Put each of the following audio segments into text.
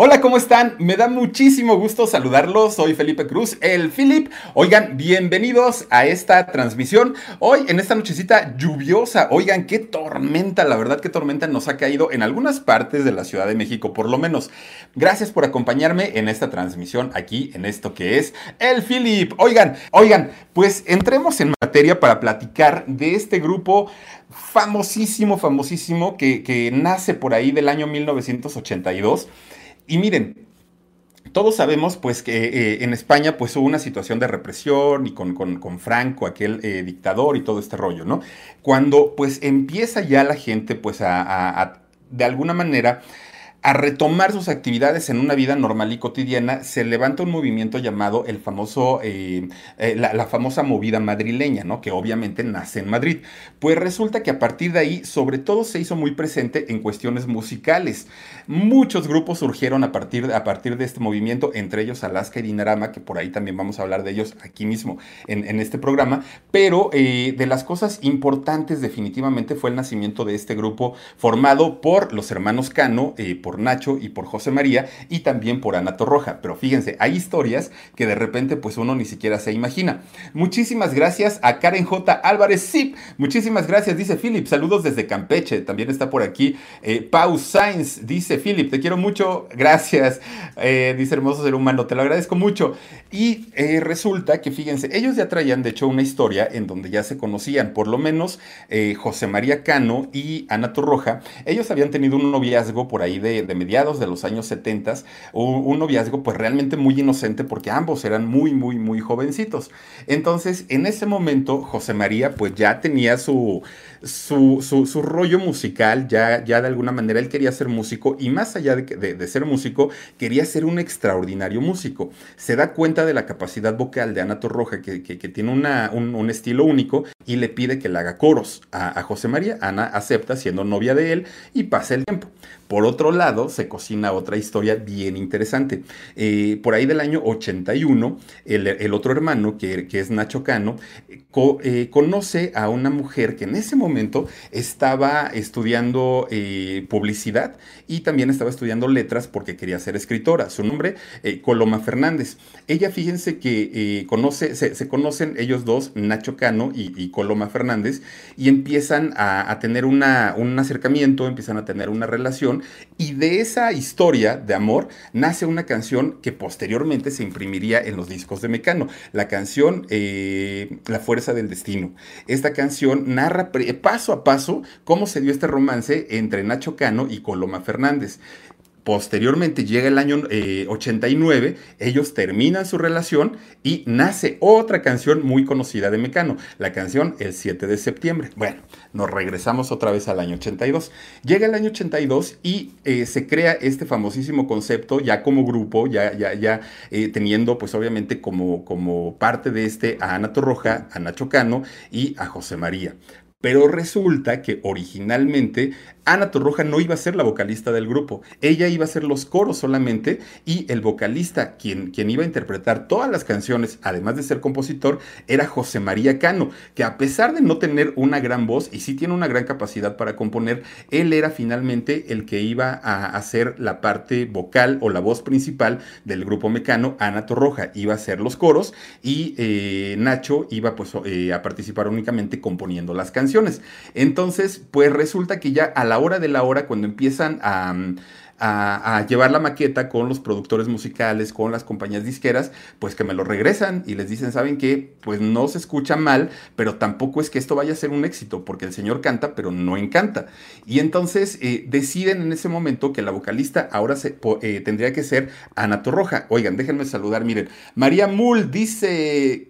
Hola, ¿cómo están? Me da muchísimo gusto saludarlos. Soy Felipe Cruz, el Philip. Oigan, bienvenidos a esta transmisión. Hoy, en esta nochecita lluviosa. Oigan, qué tormenta, la verdad, qué tormenta nos ha caído en algunas partes de la Ciudad de México, por lo menos. Gracias por acompañarme en esta transmisión aquí, en esto que es el Philip. Oigan, oigan, pues entremos en materia para platicar de este grupo famosísimo, famosísimo, que, que nace por ahí del año 1982 y miren, todos sabemos pues que eh, en España pues hubo una situación de represión y con, con, Franco, aquel eh, dictador y todo este rollo, ¿no? Cuando pues empieza ya la gente pues a de alguna manera a retomar sus actividades en una vida normal y cotidiana, se levanta un movimiento llamado el famoso, eh, eh, la, famosa movida madrileña, ¿no? Que obviamente nace en Madrid. Pues resulta que a partir de ahí, sobre todo se hizo muy presente en cuestiones musicales. Muchos grupos surgieron a partir, a partir de este movimiento, entre ellos Alaska y Dinarama, que por ahí también vamos a hablar de ellos aquí mismo en, este programa. Pero eh, de las cosas importantes definitivamente fue el nacimiento de este grupo formado por los hermanos Cano, por Nacho y por José María y también por Ana Torroja. Pero fíjense, hay historias que de repente pues uno ni siquiera se imagina. Muchísimas gracias a Karen J. Álvarez Zip. Muchísimas gracias, dice Philip. Saludos desde Campeche. También está por aquí eh, Pau Sainz. Dice Philip, te quiero mucho. Gracias. Eh, dice hermoso ser humano. Te lo agradezco mucho. Y eh, resulta que, fíjense, ellos ya traían de hecho una historia en donde ya se conocían, por lo menos José María Cano y Ana Torroja. Ellos habían tenido un noviazgo por ahí de de mediados de los años 70, un, noviazgo pues realmente muy inocente porque ambos eran muy, muy, muy jovencitos. Entonces, en ese momento, José María pues ya tenía su, su, su, rollo musical, ya, ya de alguna manera él quería ser músico y más allá de, de, ser músico, quería ser un extraordinario músico. Se da cuenta de la capacidad vocal de Ana Torroja, que, que, tiene una, un, estilo único, y le pide que le haga coros a, a José María. Ana acepta siendo novia de él y pasa el tiempo. Por otro lado, se cocina otra historia bien interesante. Eh, por ahí del año 81, el, el otro hermano, que, es Nacho Cano, eh, conoce a una mujer que en ese momento estaba estudiando eh, publicidad y también estaba estudiando letras porque quería ser escritora. Su nombre, Coloma Fernández. Ella, fíjense que conoce, se, conocen ellos dos, Nacho Cano y, Coloma Fernández, y empiezan a, tener un acercamiento, empiezan a tener una relación y de esa historia de amor nace una canción que posteriormente se imprimiría en los discos de Mecano, la canción eh, La Fuerza del Destino. Esta canción narra paso a paso cómo se dio este romance entre Nacho Cano y Coloma Fernández. Posteriormente llega el año 89, eh, ellos terminan su relación y nace otra canción muy conocida de Mecano, la canción El 7 de septiembre. Bueno, nos regresamos otra vez al año 82. Llega el año 82 y eh, se crea este famosísimo concepto ya como grupo, ya, ya, ya eh, teniendo pues obviamente como, como parte de este a Ana Torroja, a Nacho Cano y a José María. Pero resulta que originalmente Ana Torroja no iba a ser la vocalista del grupo, ella iba a ser los coros solamente y el vocalista, quien, quien iba a interpretar todas las canciones, además de ser compositor, era José María Cano, que a pesar de no tener una gran voz y sí tiene una gran capacidad para componer, él era finalmente el que iba a hacer la parte vocal o la voz principal del grupo Mecano, Ana Torroja iba a hacer los coros y eh, Nacho iba pues eh, a participar únicamente componiendo las canciones. Entonces, pues resulta que ya a la hora de la hora, cuando empiezan a a, llevar la maqueta con los productores musicales, con las compañías disqueras, pues que me lo regresan y les dicen, ¿saben qué? Pues no se escucha mal, pero tampoco es que esto vaya a ser un éxito, porque el señor canta, pero no encanta. Y entonces eh, deciden en ese momento que la vocalista ahora se, eh, tendría que ser Ana Torroja. Oigan, déjenme saludar, miren, María Mull dice...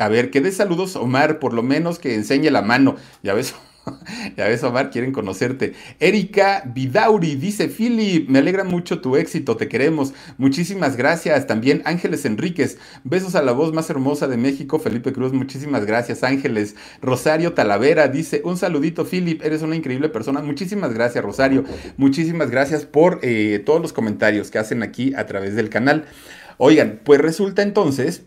A ver, que dé saludos, Omar, por lo menos que enseñe la mano. Ya ves, ya ves, Omar, quieren conocerte. Erika Vidauri dice, Philip, me alegra mucho tu éxito, te queremos. Muchísimas gracias. También Ángeles Enríquez, besos a la voz más hermosa de México, Felipe Cruz, muchísimas gracias, Ángeles. Rosario Talavera dice, un saludito, Philip, eres una increíble persona. Muchísimas gracias, Rosario. Muchísimas gracias por eh, todos los comentarios que hacen aquí a través del canal. Oigan, pues resulta entonces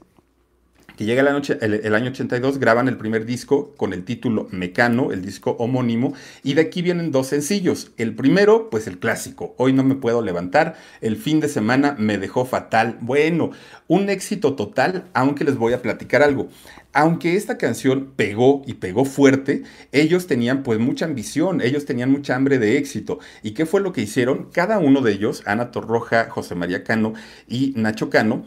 que llega el año, el, año 82, graban el primer disco con el título Mecano, el disco homónimo, y de aquí vienen dos sencillos. El primero, pues el clásico, Hoy no me puedo levantar, el fin de semana me dejó fatal. Bueno, un éxito total, aunque les voy a platicar algo. Aunque esta canción pegó y pegó fuerte, ellos tenían pues mucha ambición, ellos tenían mucha hambre de éxito. ¿Y qué fue lo que hicieron? Cada uno de ellos, Ana Torroja, José María Cano y Nacho Cano,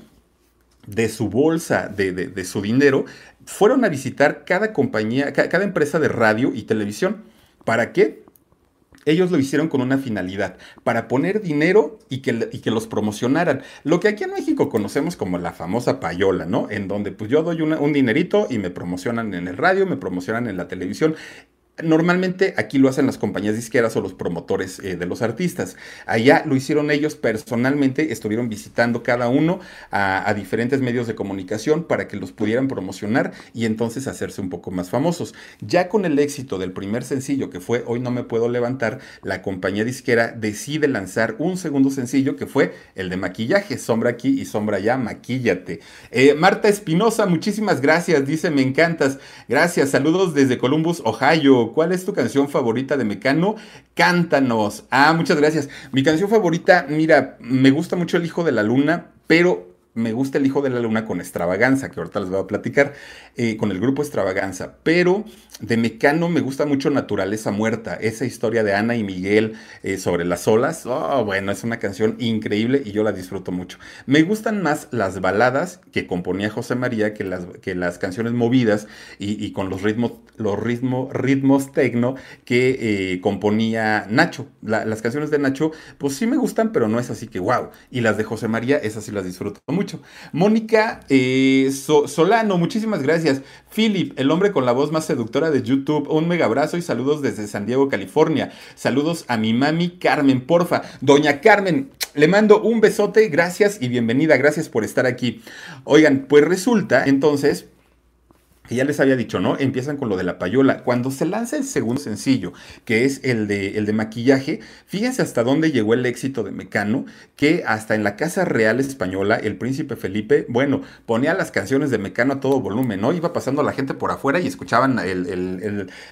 de su bolsa, de, su dinero, fueron a visitar cada compañía, cada empresa de radio y televisión. ¿Para qué? Ellos lo hicieron con una finalidad, para poner dinero y que, y que, los promocionaran. Lo que aquí en México conocemos como la famosa payola, ¿no? En donde pues yo doy un dinerito y me promocionan en el radio, me promocionan en la televisión. Normalmente aquí lo hacen las compañías disqueras o los promotores eh, de los artistas. Allá lo hicieron ellos personalmente, estuvieron visitando cada uno a, diferentes medios de comunicación para que los pudieran promocionar y entonces hacerse un poco más famosos. Ya con el éxito del primer sencillo que fue Hoy no me puedo levantar, la compañía disquera decide lanzar un segundo sencillo que fue el de maquillaje, sombra aquí y sombra allá, maquíllate. Eh, Marta Espinosa, muchísimas gracias, dice me encantas. Gracias, saludos desde Columbus, Ohio. ¿Cuál es tu canción favorita de Mecano? Cántanos. Ah, muchas gracias. Mi canción favorita, mira, me gusta mucho El Hijo de la Luna, pero me gusta El Hijo de la Luna con Extravaganza, que ahorita les voy a platicar, eh, con el grupo Extravaganza. Pero de Mecano me gusta mucho Naturaleza Muerta, esa historia de Ana y Miguel eh, sobre las olas. Oh, bueno, es una canción increíble y yo la disfruto mucho. Me gustan más las baladas que componía José María que las, que las canciones movidas y, con los ritmos, los ritmo, ritmos tecno que eh, componía Nacho. las canciones de Nacho, pues sí me gustan, pero no es así que wow. Y las de José María, esas sí las disfruto mucho. Mónica Solano, muchísimas gracias. Philip, el hombre con la voz más seductora de YouTube, un mega abrazo y saludos desde San Diego, California. Saludos a mi mami Carmen, porfa. Doña Carmen, le mando un besote, gracias y bienvenida, gracias por estar aquí. Oigan, pues resulta entonces que ya les había dicho, ¿no? Empiezan con lo de la payola. Cuando se lanza el segundo sencillo, que es el de, el de maquillaje, fíjense hasta dónde llegó el éxito de Mecano, que hasta en la Casa Real Española, el príncipe Felipe, bueno, ponía las canciones de Mecano a todo volumen, ¿no? Iba pasando la gente por afuera y escuchaban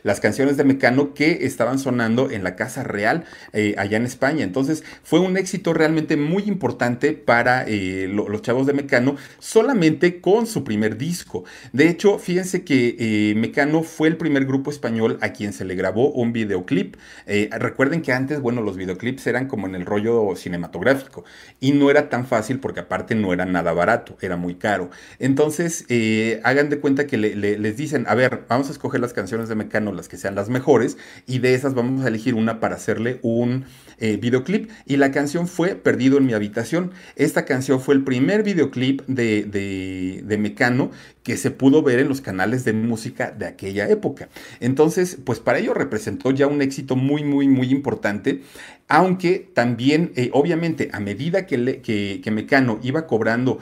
las canciones de Mecano que estaban sonando en la Casa Real eh, allá en España. Entonces, fue un éxito realmente muy importante para eh, los chavos de Mecano, solamente con su primer disco. De hecho, fíjense fíjense que eh, Mecano fue el primer grupo español a quien se le grabó un videoclip. Eh, recuerden que antes, bueno, los videoclips eran como en el rollo cinematográfico y no era tan fácil porque aparte no era nada barato, era muy caro. Entonces, eh, hagan de cuenta que les dicen, a ver, vamos a escoger las canciones de Mecano, las que sean las mejores, y de esas vamos a elegir una para hacerle un videoclip. Y la canción fue Perdido en mi habitación. Esta canción fue el primer videoclip de, de, de Mecano que se pudo ver en los canales de música de aquella época. Entonces, pues para ello representó ya un éxito muy, muy, muy importante aunque también, eh, obviamente, a medida que, Mecano iba cobrando,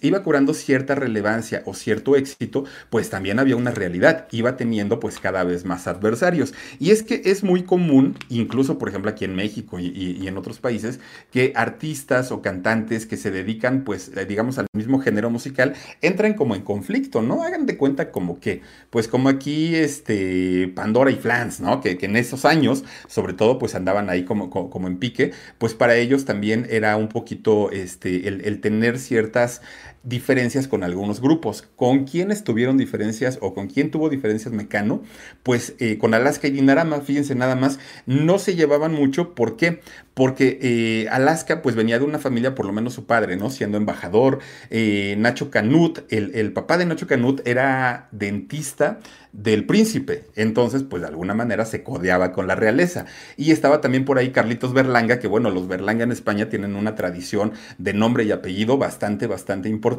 iba cobrando cierta relevancia o cierto éxito, pues también había una realidad, iba teniendo pues cada vez más adversarios. Y es que es muy común, incluso por ejemplo aquí en México y, en otros países, que artistas o cantantes que se dedican pues eh, digamos al mismo género musical entran como en conflicto, ¿no? Hagan de cuenta como que, pues como aquí este Pandora y Flans, ¿no? Que, en esos años, sobre todo, pues andaban ahí como en pique, pues para ellos también era un poquito este, el, tener ciertas diferencias con algunos grupos. ¿Con quiénes tuvieron diferencias o con quién tuvo diferencias Mecano? Pues eh, con Alaska y Dinarama, fíjense nada más, no se llevaban mucho. ¿Por qué? Porque eh, Alaska pues venía de una familia, por lo menos su padre, ¿no? Siendo embajador. Eh, Nacho Canut, el, el papá de Nacho Canut era dentista del príncipe. Entonces, pues de alguna manera se codeaba con la realeza. Y estaba también por ahí Carlitos Berlanga, que bueno, los Berlanga en España tienen una tradición de nombre y apellido bastante, bastante importante.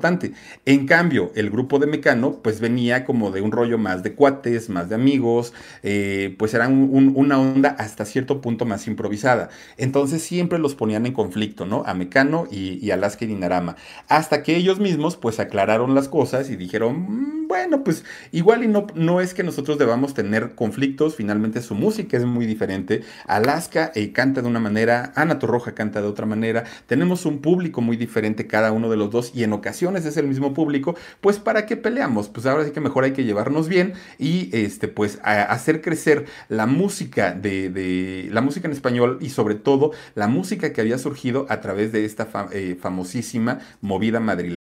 En cambio, el grupo de Mecano, pues venía como de un rollo más de cuates, más de amigos, eh, pues era una onda hasta cierto punto más improvisada. Entonces siempre los ponían en conflicto, ¿no? A Mecano y, y Alaska y Dinarama. Hasta que ellos mismos, pues aclararon las cosas y dijeron, mm, bueno, pues igual y no, no es que nosotros debamos tener conflictos, finalmente su música es muy diferente. Alaska eh, canta de una manera, Ana Torroja canta de otra manera, tenemos un público muy diferente cada uno de los dos y en ocasiones es el mismo público, pues ¿para qué peleamos? Pues ahora sí que mejor hay que llevarnos bien y este, pues hacer crecer la música de, la música en español y sobre todo la música que había surgido a través de esta eh, famosísima movida madrileña.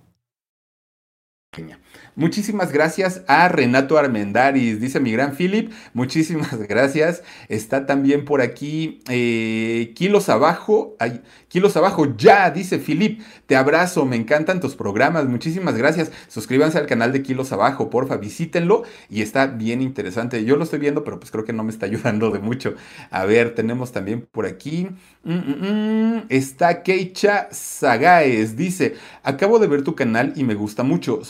Дня. Muchísimas gracias a Renato Armendaris, dice mi gran Philip. Muchísimas gracias. Está también por aquí eh, Kilos Abajo. Kilos Abajo, ya, dice Philip. Te abrazo, me encantan tus programas. Muchísimas gracias. Suscríbanse al canal de Kilos Abajo, porfa, visítenlo. Y está bien interesante. Yo lo estoy viendo, pero pues creo que no me está ayudando de mucho. A ver, tenemos también por aquí. Mm, mm, mm. Está Keicha Sagaes. Dice: Acabo de ver tu canal y me gusta mucho.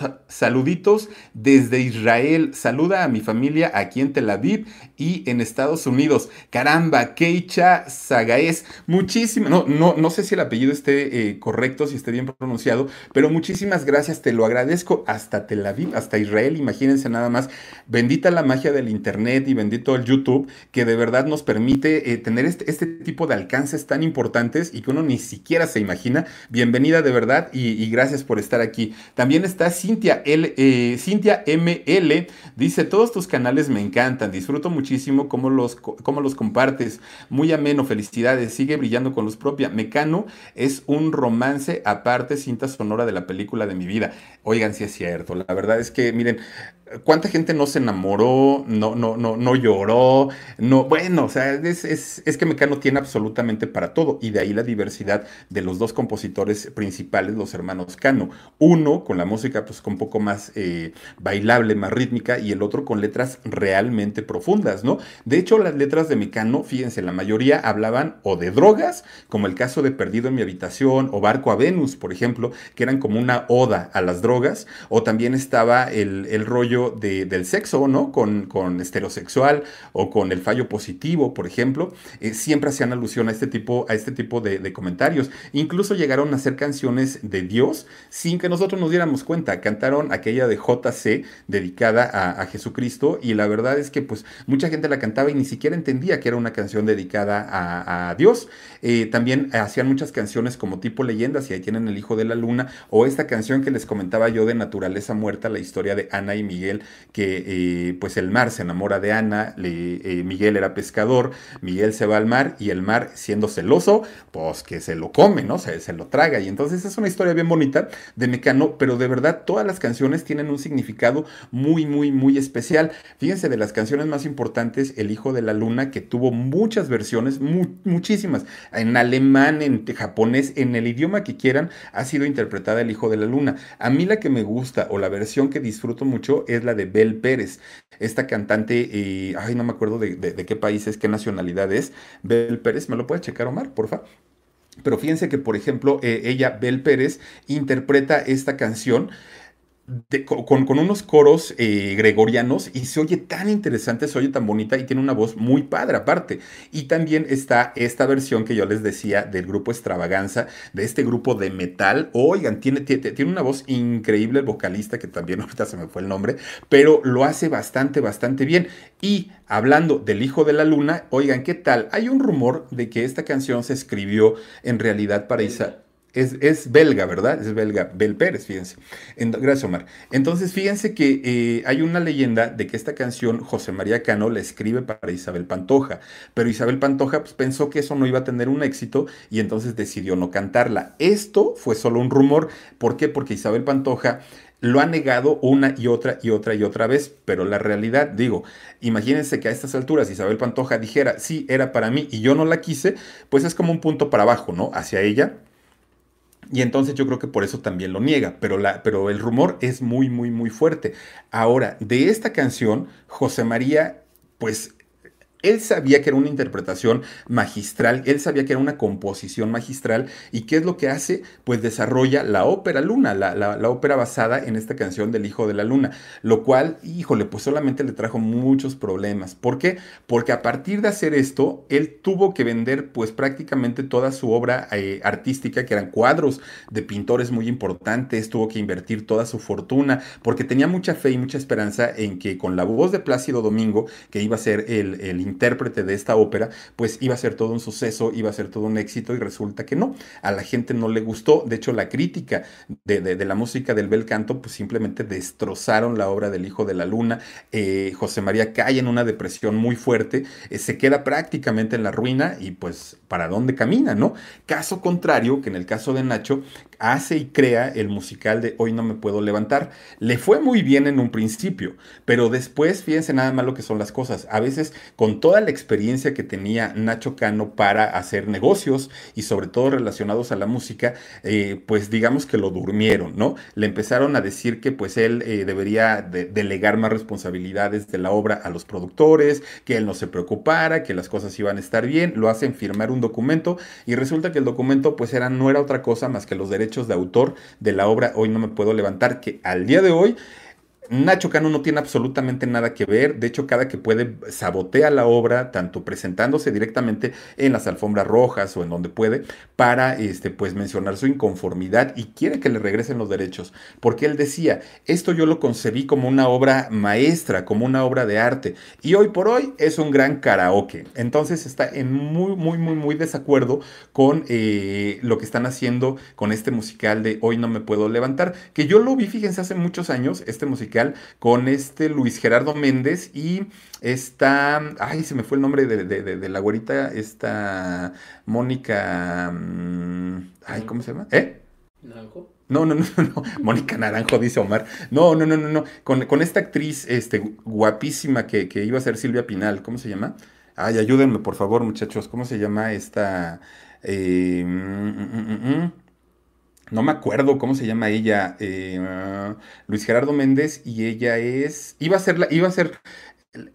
Desde Israel. Saluda a mi familia aquí en Tel Aviv y en Estados Unidos. Caramba, Keicha Sagaes. Muchísimas, no, no, no sé si el apellido esté eh, correcto, si esté bien pronunciado, pero muchísimas gracias, te lo agradezco hasta Tel Aviv, hasta Israel. Imagínense nada más. Bendita la magia del Internet y bendito el YouTube, que de verdad nos permite eh, tener este, este, tipo de alcances tan importantes y que uno ni siquiera se imagina. Bienvenida de verdad y, gracias por estar aquí. También está Cintia L. Eh, Cintia ML dice, todos tus canales me encantan, disfruto muchísimo cómo los, cómo los compartes, muy ameno, felicidades, sigue brillando con luz propia. Mecano es un romance aparte, cinta sonora de la película de mi vida. Oigan, si es cierto, la verdad es que, miren, ¿Cuánta gente no se enamoró, no, no, no, no lloró? No, bueno, o sea, es, es, es, que Mecano tiene absolutamente para todo. Y de ahí la diversidad de los dos compositores principales, los hermanos Cano. Uno con la música, pues, con un poco más eh, bailable, más rítmica, y el otro con letras realmente profundas, ¿no? De hecho, las letras de Mecano, fíjense, la mayoría hablaban o de drogas, como el caso de Perdido en mi habitación, o Barco a Venus, por ejemplo, que eran como una oda a las drogas, o también estaba el, el rollo del sexo, ¿no? Con, con o con el fallo positivo, por ejemplo, eh, siempre hacían alusión a este tipo, a este tipo de, comentarios. Incluso llegaron a hacer canciones de Dios sin que nosotros nos diéramos cuenta. Cantaron aquella de JC dedicada a, Jesucristo y la verdad es que pues mucha gente la cantaba y ni siquiera entendía que era una canción dedicada a, Dios. Eh, también hacían muchas canciones como tipo leyendas y ahí tienen El Hijo de la Luna o esta canción que les comentaba yo de Naturaleza Muerta, la historia de Ana y Miguel que eh, pues el mar se enamora de Ana, eh, Miguel era pescador, Miguel se va al mar y el mar siendo celoso, pues que se lo come, ¿no? Se, se lo traga. Y entonces es una historia bien bonita de Mecano, pero de verdad todas las canciones tienen un significado muy, muy, muy especial. Fíjense, de las canciones más importantes, El Hijo de la Luna, que tuvo muchas versiones, muchísimas, en alemán, en japonés, en el idioma que quieran, ha sido interpretada El Hijo de la Luna. A mí la que me gusta o la versión que disfruto mucho es la de Bel Pérez. Esta cantante, eh, ay, no me acuerdo de, qué país es, qué nacionalidad es. Bel Pérez, ¿me lo puede checar, Omar, porfa? Pero fíjense que, por ejemplo, eh, ella, Bel Pérez, interpreta esta canción con, unos coros eh, gregorianos y se oye tan interesante, se oye tan bonita y tiene una voz muy padre aparte. Y también está esta versión que yo les decía del grupo Extravaganza, de este grupo de metal. Oigan, tiene, tiene, tiene una voz increíble el vocalista, que también ahorita se me fue el nombre, pero lo hace bastante, bastante bien. Y hablando del Hijo de la Luna, oigan, ¿qué tal? Hay un rumor de que esta canción se escribió en realidad para Isa es, belga, ¿verdad? Es belga, Bel Pérez, fíjense. gracias, Omar. Entonces, fíjense que eh, hay una leyenda de que esta canción José María Cano la escribe para Isabel Pantoja, pero Isabel Pantoja pues, pensó que eso no iba a tener un éxito y entonces decidió no cantarla. Esto fue solo un rumor. ¿Por qué? Porque Isabel Pantoja lo ha negado una y otra y otra y otra vez, pero la realidad, digo, imagínense que a estas alturas Isabel Pantoja dijera, sí, era para mí y yo no la quise, pues es como un punto para abajo, ¿no? Hacia ella y entonces yo creo que por eso también lo niega, pero, la, pero el rumor es muy, muy, muy fuerte. Ahora, de esta canción, José María, pues él sabía que era una interpretación magistral, él sabía que era una composición magistral y qué es lo que hace, pues desarrolla la ópera Luna, la, ópera basada en esta canción del Hijo de la Luna, lo cual, híjole, pues solamente le trajo muchos problemas. ¿Por qué? Porque a partir de hacer esto, él tuvo que vender pues prácticamente toda su obra eh, artística, que eran cuadros de pintores muy importantes, tuvo que invertir toda su fortuna, porque tenía mucha fe y mucha esperanza en que con la voz de Plácido Domingo, que iba a ser el, el intérprete de esta ópera, pues iba a ser todo un suceso, iba a ser todo un éxito y resulta que no. A la gente no le gustó. De hecho, la crítica de, la música del bel canto, pues simplemente destrozaron la obra del Hijo de la Luna. Eh, José María cae en una depresión muy fuerte, eh, se queda prácticamente en la ruina y pues para dónde camina, ¿no? Caso contrario, que en el caso de Nacho, hace y crea el musical de Hoy no me puedo levantar. Le fue muy bien en un principio, pero después, fíjense nada más lo que son las cosas. A veces, con toda la experiencia que tenía Nacho Cano para hacer negocios y sobre todo relacionados a la música, eh, pues digamos que lo durmieron, ¿no? Le empezaron a decir que pues él eh, debería delegar más responsabilidades de la obra a los productores, que él no se preocupara, que las cosas iban a estar bien, lo hacen firmar un documento y resulta que el documento pues era, no era otra cosa más que los derechos de autor de la obra Hoy no me puedo levantar, que al día de hoy Nacho Cano no tiene absolutamente nada que ver, de hecho cada que puede sabotea la obra, tanto presentándose directamente en las alfombras rojas o en donde puede, para este, pues, mencionar su inconformidad y quiere que le regresen los derechos, porque él decía, esto yo lo concebí como una obra maestra, como una obra de arte, y hoy por hoy es un gran karaoke, entonces está en muy, muy, muy, muy desacuerdo con eh, lo que están haciendo con este musical de Hoy no me puedo levantar, que yo lo vi, fíjense, hace muchos años, este musical, con este Luis Gerardo Méndez y esta, ay, se me fue el nombre de, la güerita, esta Mónica, mm, ay, ¿cómo se llama? ¿Eh? ¿Naranjo? No, no, no, no, Mónica Naranjo, dice Omar. No, no, no, no, no. Con, esta actriz este, guapísima que, iba a ser Silvia Pinal, ¿cómo se llama? Ay, ayúdenme, por favor, muchachos. ¿Cómo se llama esta? Eh, mm, mm, no me acuerdo cómo se llama ella, eh, Luis Gerardo Méndez, y ella es, iba a ser, la, iba a ser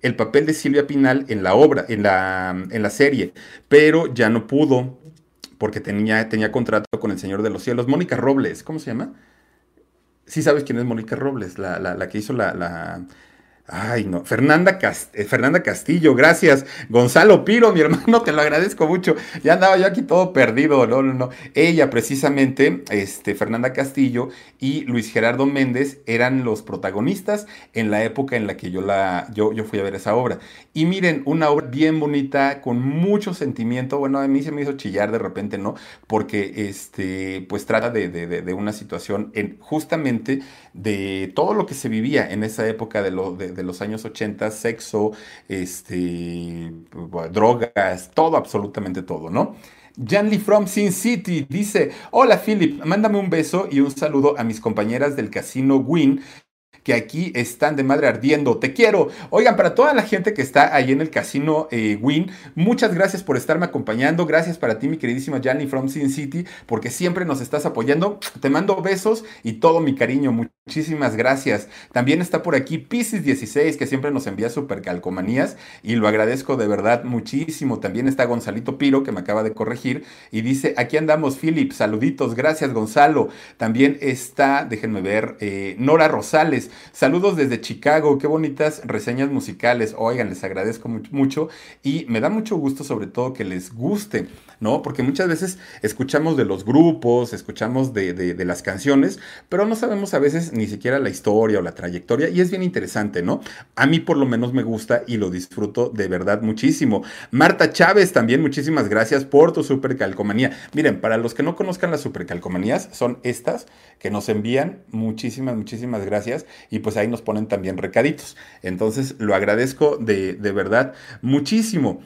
el papel de Silvia Pinal en la obra, en la, en la serie, pero ya no pudo porque tenía, tenía contrato con el Señor de los Cielos. Mónica Robles, ¿cómo se llama? Sí sabes quién es Mónica Robles, la, la, la que hizo la, Ay, no. Fernanda, eh, Fernanda Castillo, gracias. Gonzalo Piro, mi hermano, te lo agradezco mucho. Ya andaba yo aquí todo perdido. No, no, no. Ella, precisamente, este, Fernanda Castillo y Luis Gerardo Méndez eran los protagonistas en la época en la que yo, la, yo, yo fui a ver esa obra. Y miren, una obra bien bonita, con mucho sentimiento. Bueno, a mí se me hizo chillar de repente, ¿no? Porque, este, pues trata de, una situación en, justamente de todo lo que se vivía en esa época de, lo, de, los años 80, sexo, este, drogas, todo, absolutamente todo, ¿no? Janly from Sin City dice, hola Philip, mándame un beso y un saludo a mis compañeras del casino Win que aquí están de madre ardiendo. Te quiero. Oigan, para toda la gente que está ahí en el casino eh, Win, muchas gracias por estarme acompañando. Gracias para ti, mi queridísima Jani from Sin City, porque siempre nos estás apoyando. Te mando besos y todo mi cariño. Muchísimas gracias. También está por aquí Pisces 16, que siempre nos envía super calcomanías y lo agradezco de verdad muchísimo. También está Gonzalito Piro, que me acaba de corregir, y dice, aquí andamos, Philip, saluditos, gracias Gonzalo. También está, déjenme ver, eh, Nora Rosales, saludos desde Chicago, qué bonitas reseñas musicales. Oigan, les agradezco mucho y me da mucho gusto sobre todo que les guste, ¿no? Porque muchas veces escuchamos de los grupos, escuchamos de, de las canciones, pero no sabemos a veces ni siquiera la historia o la trayectoria y es bien interesante, ¿no? A mí por lo menos me gusta y lo disfruto de verdad muchísimo. Marta Chávez también, muchísimas gracias por tu super calcomanía. Miren, para los que no conozcan las super calcomanías, son estas que nos envían. Muchísimas, muchísimas gracias. Y pues ahí nos ponen también recaditos. Entonces lo agradezco de, de verdad muchísimo.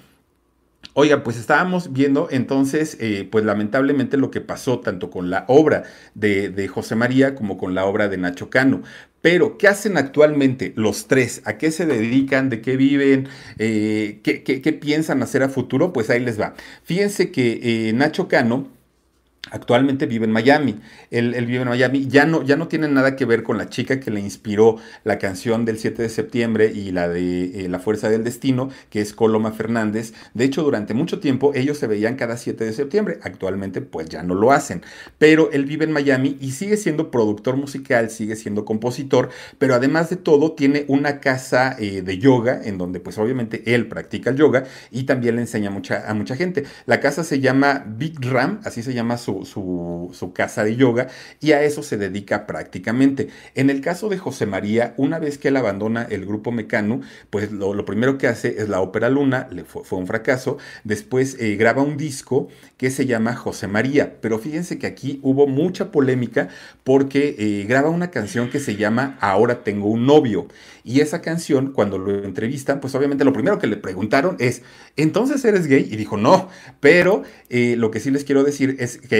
Oiga, pues estábamos viendo entonces, eh, pues lamentablemente lo que pasó tanto con la obra de, José María como con la obra de Nacho Cano. Pero, ¿qué hacen actualmente los tres? ¿A qué se dedican? ¿De qué viven? Eh, ¿qué, qué, piensan hacer a futuro? Pues ahí les va. Fíjense que eh, Nacho Cano Actualmente vive en Miami. Él, vive en Miami. Ya no, ya no tiene nada que ver con la chica que le inspiró la canción del 7 de septiembre y la de eh, La Fuerza del Destino, que es Coloma Fernández. De hecho, durante mucho tiempo ellos se veían cada 7 de septiembre. Actualmente, pues ya no lo hacen. Pero él vive en Miami y sigue siendo productor musical, sigue siendo compositor, pero además de todo, tiene una casa eh, de yoga en donde, pues obviamente, él practica el yoga y también le enseña mucha, a mucha gente. La casa se llama Big Ram, así se llama su su, casa de yoga y a eso se dedica prácticamente. En el caso de José María, una vez que él abandona el grupo Mecano, pues lo, primero que hace es la ópera Luna, le fue, un fracaso, después eh, graba un disco que se llama José María, pero fíjense que aquí hubo mucha polémica porque eh, graba una canción que se llama Ahora tengo un novio y esa canción, cuando lo entrevistan, pues obviamente lo primero que le preguntaron es, ¿entonces eres gay? Y dijo, no, pero eh, lo que sí les quiero decir es que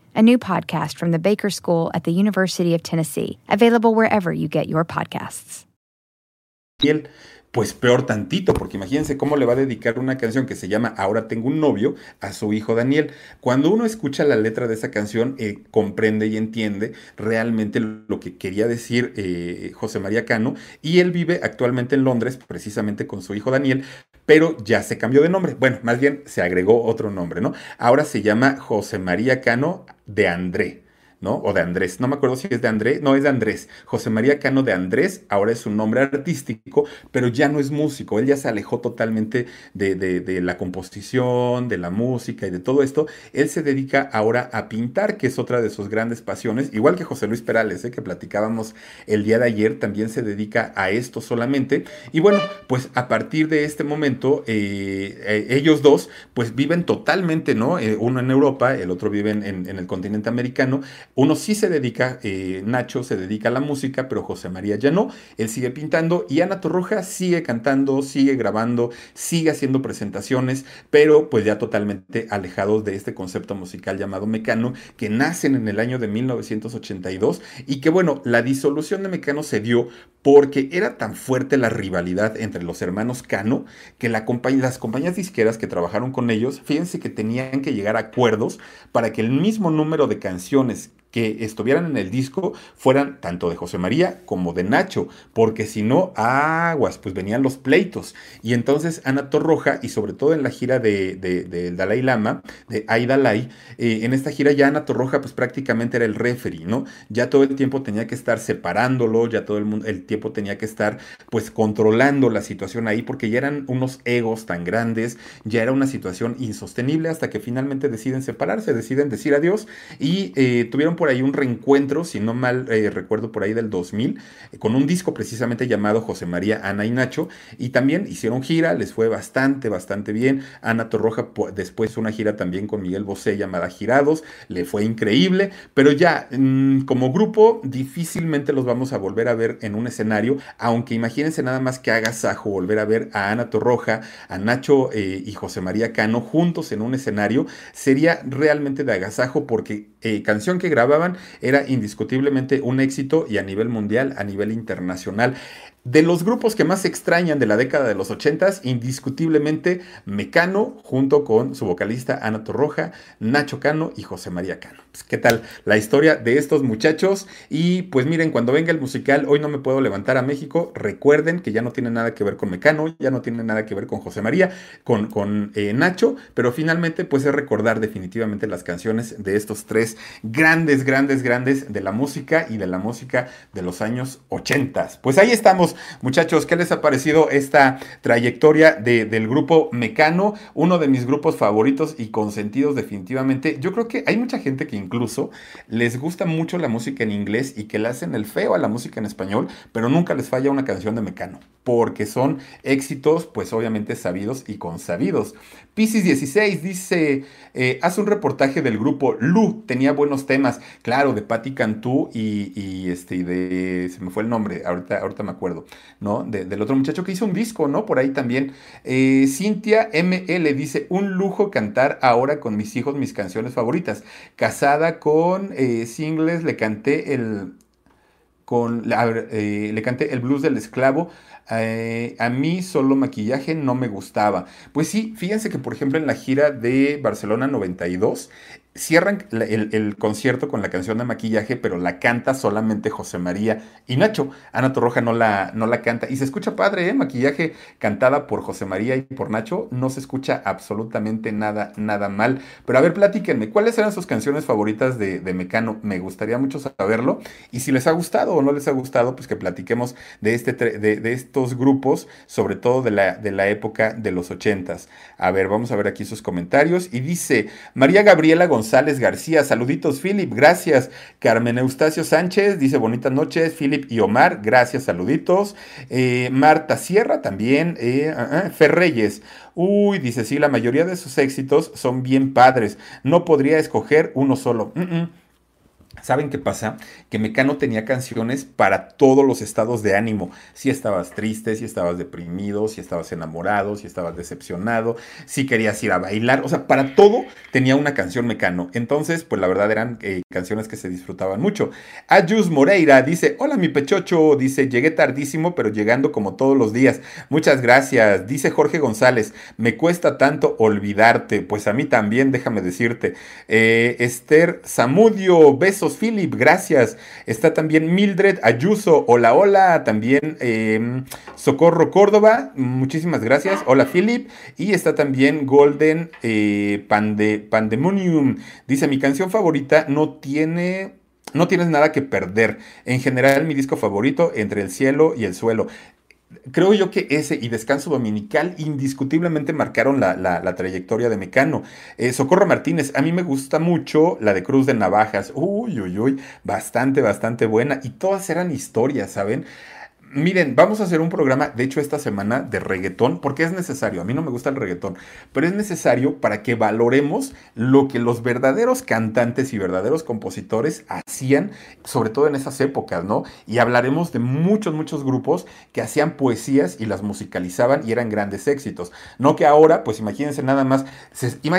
a new podcast from the Baker School at the University of Tennessee, available wherever you get your podcasts. pues peor tantito, porque imagínense cómo le va a dedicar una canción que se llama Ahora tengo un novio a su hijo Daniel. Cuando uno escucha la letra de esa canción, eh, comprende y entiende realmente lo que quería decir eh, José María Cano, y él vive actualmente en Londres, precisamente con su hijo Daniel, pero ya se cambió de nombre. Bueno, más bien se agregó otro nombre, ¿no? Ahora se llama José María Cano de André. ¿No? O de Andrés, no me acuerdo si es de Andrés, no es de Andrés. José María Cano de Andrés, ahora es un nombre artístico, pero ya no es músico, él ya se alejó totalmente de, la composición, de la música y de todo esto. Él se dedica ahora a pintar, que es otra de sus grandes pasiones, igual que José Luis Perales, ¿eh? que platicábamos el día de ayer, también se dedica a esto solamente. Y bueno, pues a partir de este momento, eh, eh, ellos dos, pues viven totalmente, ¿no? uno en Europa, el otro vive en, en el continente americano, uno sí se dedica, eh, Nacho se dedica a la música, pero José María ya no. Él sigue pintando y Ana Torroja sigue cantando, sigue grabando, sigue haciendo presentaciones, pero pues ya totalmente alejados de este concepto musical llamado Mecano, que nacen en el año de 1982 y que bueno, la disolución de Mecano se dio porque era tan fuerte la rivalidad entre los hermanos Cano que la las compañías disqueras que trabajaron con ellos, fíjense que tenían que llegar a acuerdos para que el mismo número de canciones que estuvieran en el disco fueran tanto de José María como de Nacho, porque si no, aguas, pues venían los pleitos. Y entonces Ana Torroja, y sobre todo en la gira de, Dalai Lama, de Ay Dalai, eh, en esta gira ya Ana Torroja pues prácticamente era el referee, ¿no? Ya todo el tiempo tenía que estar separándolo, ya todo el, mundo, el tiempo tenía que estar pues controlando la situación ahí, porque ya eran unos egos tan grandes, ya era una situación insostenible hasta que finalmente deciden separarse, deciden decir adiós y eh, tuvieron por ahí un reencuentro, si no mal eh, recuerdo por ahí del 2000, con un disco precisamente llamado José María, Ana y Nacho, y también hicieron gira, les fue bastante, bastante bien. Ana Torroja después una gira también con Miguel Bosé llamada Girados, le fue increíble, pero ya mm, como grupo difícilmente los vamos a volver a ver en un escenario, aunque imagínense nada más que haga Sajo volver a ver a Ana Torroja, a Nacho eh, y José María Cano juntos en un escenario, sería realmente de agasajo porque eh, canción que era indiscutiblemente un éxito y a nivel mundial, a nivel internacional. De los grupos que más extrañan de la década de los 80, indiscutiblemente Mecano, junto con su vocalista Ana Torroja, Nacho Cano y José María Cano. Pues, ¿Qué tal la historia de estos muchachos? Y pues miren, cuando venga el musical, hoy no me puedo levantar a México. Recuerden que ya no tiene nada que ver con Mecano, ya no tiene nada que ver con José María, con, con eh, Nacho, pero finalmente pues es recordar definitivamente las canciones de estos tres grandes, grandes, grandes de la música y de la música de los años 80. Pues ahí estamos muchachos, ¿qué les ha parecido esta trayectoria del grupo Mecano? Uno de mis grupos favoritos y consentidos definitivamente. Yo creo que hay mucha gente que incluso les gusta mucho la música en inglés y que le hacen el feo a la música en español, pero nunca les falla una canción de Mecano, porque son éxitos, pues obviamente sabidos y consabidos. Pisces 16 dice, eh, hace un reportaje del grupo Lu, tenía buenos temas, claro, de Patti Cantú y, este, de, se me fue el nombre, ahorita, ahorita me acuerdo, ¿no? del otro muchacho que hizo un disco, ¿no? Por ahí también. Eh, Cintia ML dice, un lujo cantar ahora con mis hijos mis canciones favoritas. Casada con eh, singles, le canté el... Con, le canté el blues del esclavo eh, a mí solo maquillaje no me gustaba. Pues sí, fíjense que por ejemplo en la gira de Barcelona 92, cierran el, concierto con la canción de maquillaje, pero la canta solamente José María y Nacho. Ana Torroja no la, no la canta. Y se escucha padre, ¿eh? Maquillaje cantada por José María y por Nacho. No se escucha absolutamente nada, nada mal. Pero a ver, platíquenme, ¿cuáles eran sus canciones favoritas de, Mecano? Me gustaría mucho saberlo. Y si les ha gustado o no les ha gustado, pues que platiquemos de, este, de, estos grupos, sobre todo de la, de la época de los ochentas. A ver, vamos a ver aquí sus comentarios. Y dice María Gabriela González González García. Saluditos, Philip, gracias. Carmen Eustacio Sánchez dice bonitas noches. Philip y Omar, gracias, saluditos. Eh, Marta Sierra también. Eh, uh, Ferreyes. Uy, dice, sí, la mayoría de sus éxitos son bien padres. No podría escoger uno solo. ¿Saben qué pasa? Que Mecano tenía canciones para todos los estados de ánimo. Si estabas triste, si estabas deprimido, si estabas enamorado, si estabas decepcionado, si querías ir a bailar. O sea, para todo tenía una canción Mecano. Entonces, pues la verdad eran eh, canciones que se disfrutaban mucho. Ayus Moreira dice, hola mi pechocho, dice, llegué tardísimo, pero llegando como todos los días. Muchas gracias. Dice Jorge González, me cuesta tanto olvidarte. Pues a mí también, déjame decirte. Eh, Esther Zamudio, besos Philip, gracias. Está también Mildred Ayuso, hola, hola. También em, Socorro Córdoba, muchísimas gracias. Hola, Philip. Y está también Golden eh, Pandemonium. Dice, mi canción favorita no tiene... No tienes nada que perder. En general, mi disco favorito, Entre el cielo y el suelo creo yo que ese y Descanso Dominical indiscutiblemente marcaron la, trayectoria de Mecano. Eh, Socorro Martínez, a mí me gusta mucho la de Cruz de Navajas. Uy, uy, uy, bastante, bastante buena. Y todas eran historias, ¿saben? Miren, vamos a hacer un programa, de hecho esta semana, de reggaetón, porque es necesario. A mí no me gusta el reggaetón, pero es necesario para que valoremos lo que los verdaderos cantantes y verdaderos compositores hacían, sobre todo en esas épocas, ¿no? Y hablaremos de muchos, muchos grupos que hacían poesías y las musicalizaban y eran grandes éxitos. No que ahora, pues imagínense nada más,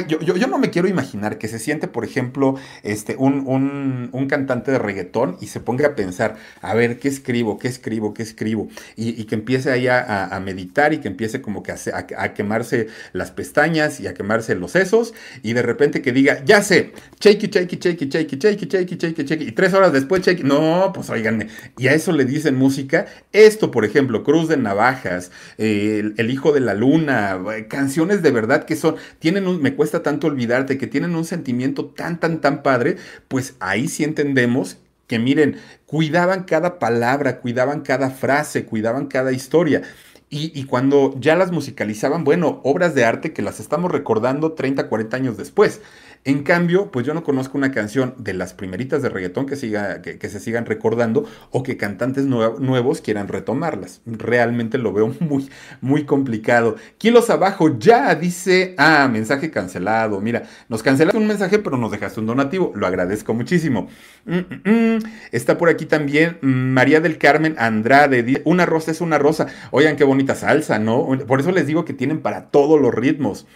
yo, no me quiero imaginar que se siente, por ejemplo, este, un, un cantante de reggaetón y se ponga a pensar, a ver, ¿qué escribo? ¿Qué escribo? ¿Qué escribo? Y, que empiece ahí a, meditar y que empiece como que a, quemarse las pestañas y a quemarse los sesos y de repente que diga, ya sé, shakey, shakey, shakey, shakey, shakey, shakey, shakey, shakey, y tres horas después shakey, no, pues oigan, y a eso le dicen música, esto por ejemplo, Cruz de Navajas, el, Hijo de la Luna, canciones de verdad que son, tienen me cuesta tanto olvidarte, que tienen un sentimiento tan, tan, tan padre, pues ahí sí entendemos que miren, cuidaban cada palabra, cuidaban cada frase, cuidaban cada historia. Y, cuando ya las musicalizaban, bueno, obras de arte que las estamos recordando 30, 40 años después. En cambio, pues yo no conozco una canción de las primeritas de reggaetón que, se sigan recordando o que cantantes nuevos quieran retomarlas. Realmente lo veo muy, muy complicado. Kilos abajo ya dice, ah, mensaje cancelado. Mira, nos cancelaste un mensaje, pero nos dejaste un donativo. Lo agradezco muchísimo. Mm, mm, mm. Está por aquí también María del Carmen Andrade. Una rosa es una rosa. Oigan, qué bonita salsa, ¿no? Por eso les digo que tienen para todos los ritmos.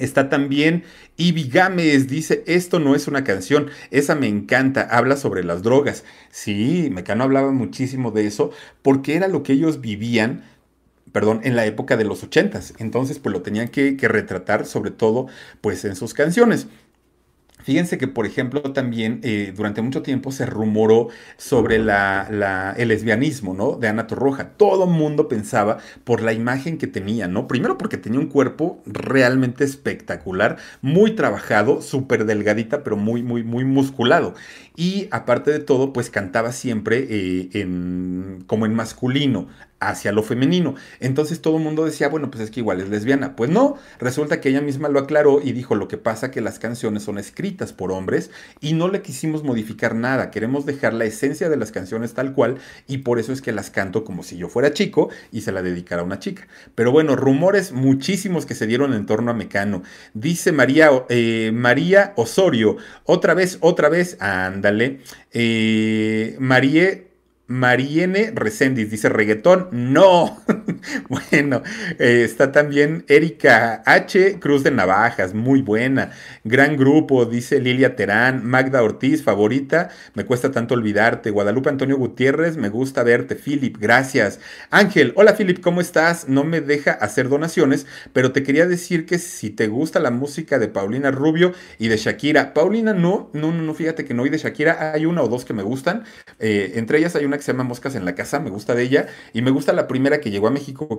Está también Ivy Gámez, dice, esto no es una canción, esa me encanta, habla sobre las drogas. Sí, Mecano hablaba muchísimo de eso porque era lo que ellos vivían, perdón, en la época de los ochentas. Entonces, pues lo tenían que, que retratar sobre todo, pues en sus canciones. Fíjense que, por ejemplo, también eh, durante mucho tiempo se rumoró sobre el lesbianismo, ¿no? De Ana Torroja. Todo mundo pensaba por la imagen que tenía, ¿no? Primero porque tenía un cuerpo realmente espectacular, muy trabajado, súper delgadita, pero muy, muy, muy musculado. Y aparte de todo, pues cantaba siempre eh, en, como en masculino, hacia lo femenino. Entonces todo el mundo decía, bueno, pues es que igual es lesbiana. Pues no, resulta que ella misma lo aclaró y dijo, lo que pasa que las canciones son escritas por hombres y no le quisimos modificar nada, queremos dejar la esencia de las canciones tal cual y por eso es que las canto como si yo fuera chico y se la dedicara a una chica. Pero bueno, rumores muchísimos que se dieron en torno a Mecano. Dice María, eh, María Osorio, otra vez, otra vez, ándale, eh, María Mariene Reséndiz dice reggaetón, no. bueno, eh, está también Erika H. Cruz de Navajas, muy buena. Gran grupo, dice Lilia Terán. Magda Ortiz, favorita, me cuesta tanto olvidarte. Guadalupe Antonio Gutiérrez, me gusta verte. Philip, gracias. Ángel, hola Philip, ¿cómo estás? No me deja hacer donaciones, pero te quería decir que si te gusta la música de Paulina Rubio y de Shakira. Paulina no, no, no, fíjate que no. Y de Shakira hay una o dos que me gustan. Eh, entre ellas hay una se llama Moscas en la Casa, me gusta de ella. Y me gusta la primera que llegó a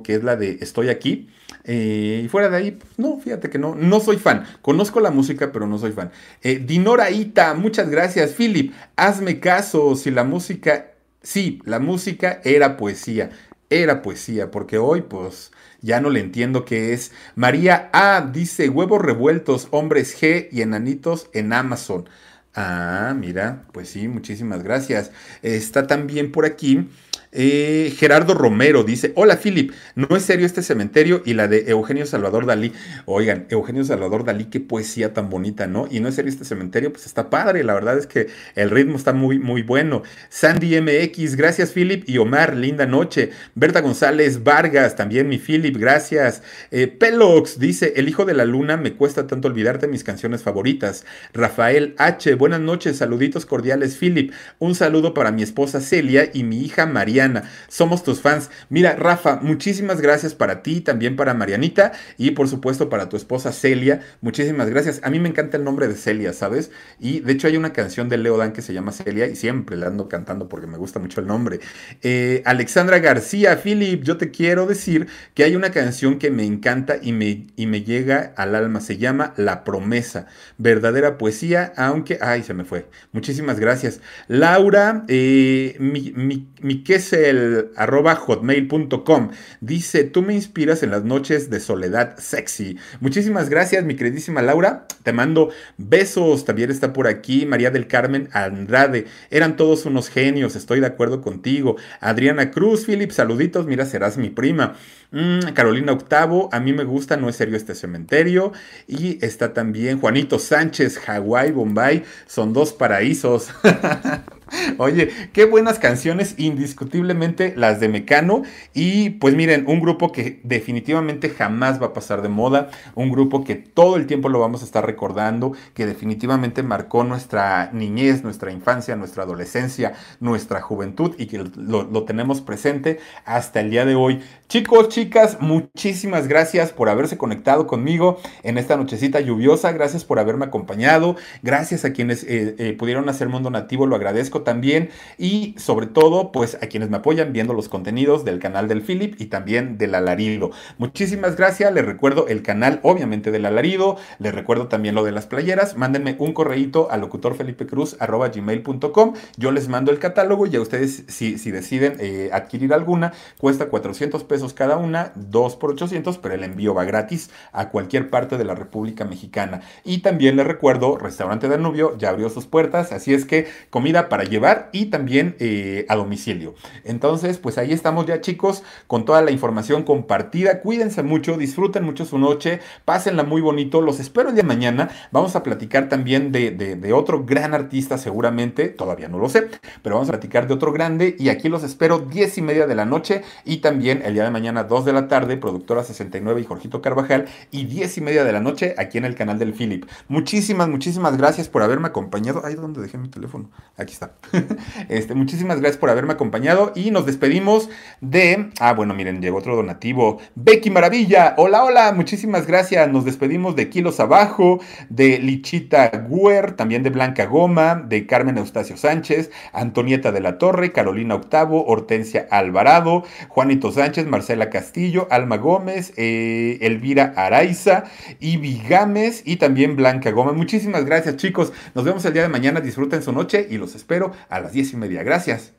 Que es la de Estoy aquí. Eh, y fuera de ahí, pues, no, fíjate que no, no soy fan. Conozco la música, pero no soy fan. Eh, Dinora Ita, muchas gracias. Philip, hazme caso, si la música, sí, la música era poesía. Era poesía, porque hoy, pues, ya no le entiendo qué es. María A dice huevos revueltos, hombres G y enanitos en Amazon. Ah, mira, pues sí, muchísimas gracias. Está también por aquí eh, Gerardo Romero dice, hola Philip, no es serio este cementerio y la de Eugenio Salvador Dalí. Oigan, Eugenio Salvador Dalí, qué poesía tan bonita, ¿no? Y no es serio este cementerio, pues está padre, la verdad es que el ritmo está muy, muy bueno. Sandy MX, gracias Philip y Omar, linda noche. Berta González Vargas, también mi Philip, gracias. Eh, Pelox dice, el hijo de la luna, me cuesta tanto olvidarte mis canciones favoritas. Rafael H, buenas noches, saluditos cordiales Philip. Un saludo para mi esposa Celia y mi hija María somos tus fans. Mira, Rafa, muchísimas gracias para ti, también para Marianita y por supuesto para tu esposa Celia. Muchísimas gracias. A mí me encanta el nombre de Celia, ¿sabes? Y de hecho hay una canción de Leo Dan que se llama Celia y siempre la ando cantando porque me gusta mucho el nombre. Eh, Alexandra García, Philip, yo te quiero decir que hay una canción que me encanta y me, y me llega al alma. Se llama La Promesa. Verdadera poesía, aunque... Ay, se me fue. Muchísimas gracias. Laura, eh, mi, mi, mi el arroba hotmail.com. Dice, tú me inspiras en las noches de soledad sexy. Muchísimas gracias, mi queridísima Laura. Te mando besos. También está por aquí María del Carmen Andrade. Eran todos unos genios, estoy de acuerdo contigo. Adriana Cruz, Philip, saluditos. Mira, serás mi prima. Mm, Carolina Octavo, a mí me gusta, no es serio este cementerio. Y está también Juanito Sánchez, Hawái, Bombay. Son dos paraísos. Oye, qué buenas canciones, indiscutiblemente las de Mecano. Y pues miren, un grupo que definitivamente jamás va a pasar de moda, un grupo que todo el tiempo lo vamos a estar recordando, que definitivamente marcó nuestra niñez, nuestra infancia, nuestra adolescencia, nuestra juventud y que lo, tenemos presente hasta el día de hoy. Chicos, chicas, muchísimas gracias por haberse conectado conmigo en esta nochecita lluviosa. Gracias por haberme acompañado. Gracias a quienes eh, eh, pudieron hacerme un donativo, lo agradezco agradezco también y sobre todo pues a quienes me apoyan viendo los contenidos del canal del Philip y también del Alarido. Muchísimas gracias, les recuerdo el canal obviamente del Alarido, les recuerdo también lo de las playeras, mándenme un correíto a locutorfelipecruz.com, yo les mando el catálogo y a ustedes si, si deciden eh, adquirir alguna, cuesta 400 pesos cada una, 2 por 800, pero el envío va gratis a cualquier parte de la República Mexicana. Y también les recuerdo, Restaurante Danubio ya abrió sus puertas, así es que comida para llevar y también eh, a domicilio. Entonces, pues ahí estamos ya chicos, con toda la información compartida. Cuídense mucho, disfruten mucho su noche, pásenla muy bonito. Los espero el día de mañana. Vamos a platicar también de, de otro gran artista, seguramente, todavía no lo sé, pero vamos a platicar de otro grande y aquí los espero 10 y media de la noche y también el día de mañana 2 de la tarde, productora 69 y Jorgito Carvajal y 10 y media de la noche aquí en el canal del Philip. Muchísimas, muchísimas gracias por haberme acompañado. Ay, ¿dónde dejé mi teléfono? Aquí está. este, muchísimas gracias por haberme acompañado y nos despedimos de... Ah, bueno, miren, llegó otro donativo. Becky Maravilla. Hola, hola. Muchísimas gracias. Nos despedimos de Kilos Abajo, de Lichita Guer, también de Blanca Goma, de Carmen Eustacio Sánchez, Antonieta de la Torre, Carolina Octavo, Hortensia Alvarado, Juanito Sánchez, Marcela Castillo, Alma Gómez, eh, Elvira Araiza, Ibi Gámez y también Blanca Goma. Muchísimas gracias, chicos. Nos vemos el día de mañana. Disfruten su noche y los espero a las diez y media. Gracias.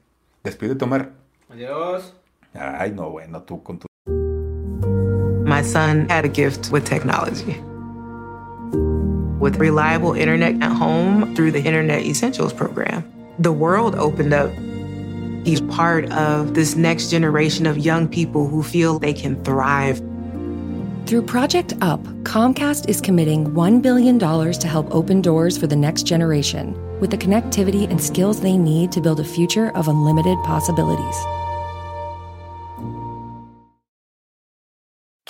Despide Tomar. Adiós. Ay, no, bueno, tú con tu. My son had a gift with technology. With reliable internet at home through the Internet Essentials program, the world opened up. He's part of this next generation of young people who feel they can thrive. Through Project UP, Comcast is committing $1 billion to help open doors for the next generation with the connectivity and skills they need to build a future of unlimited possibilities.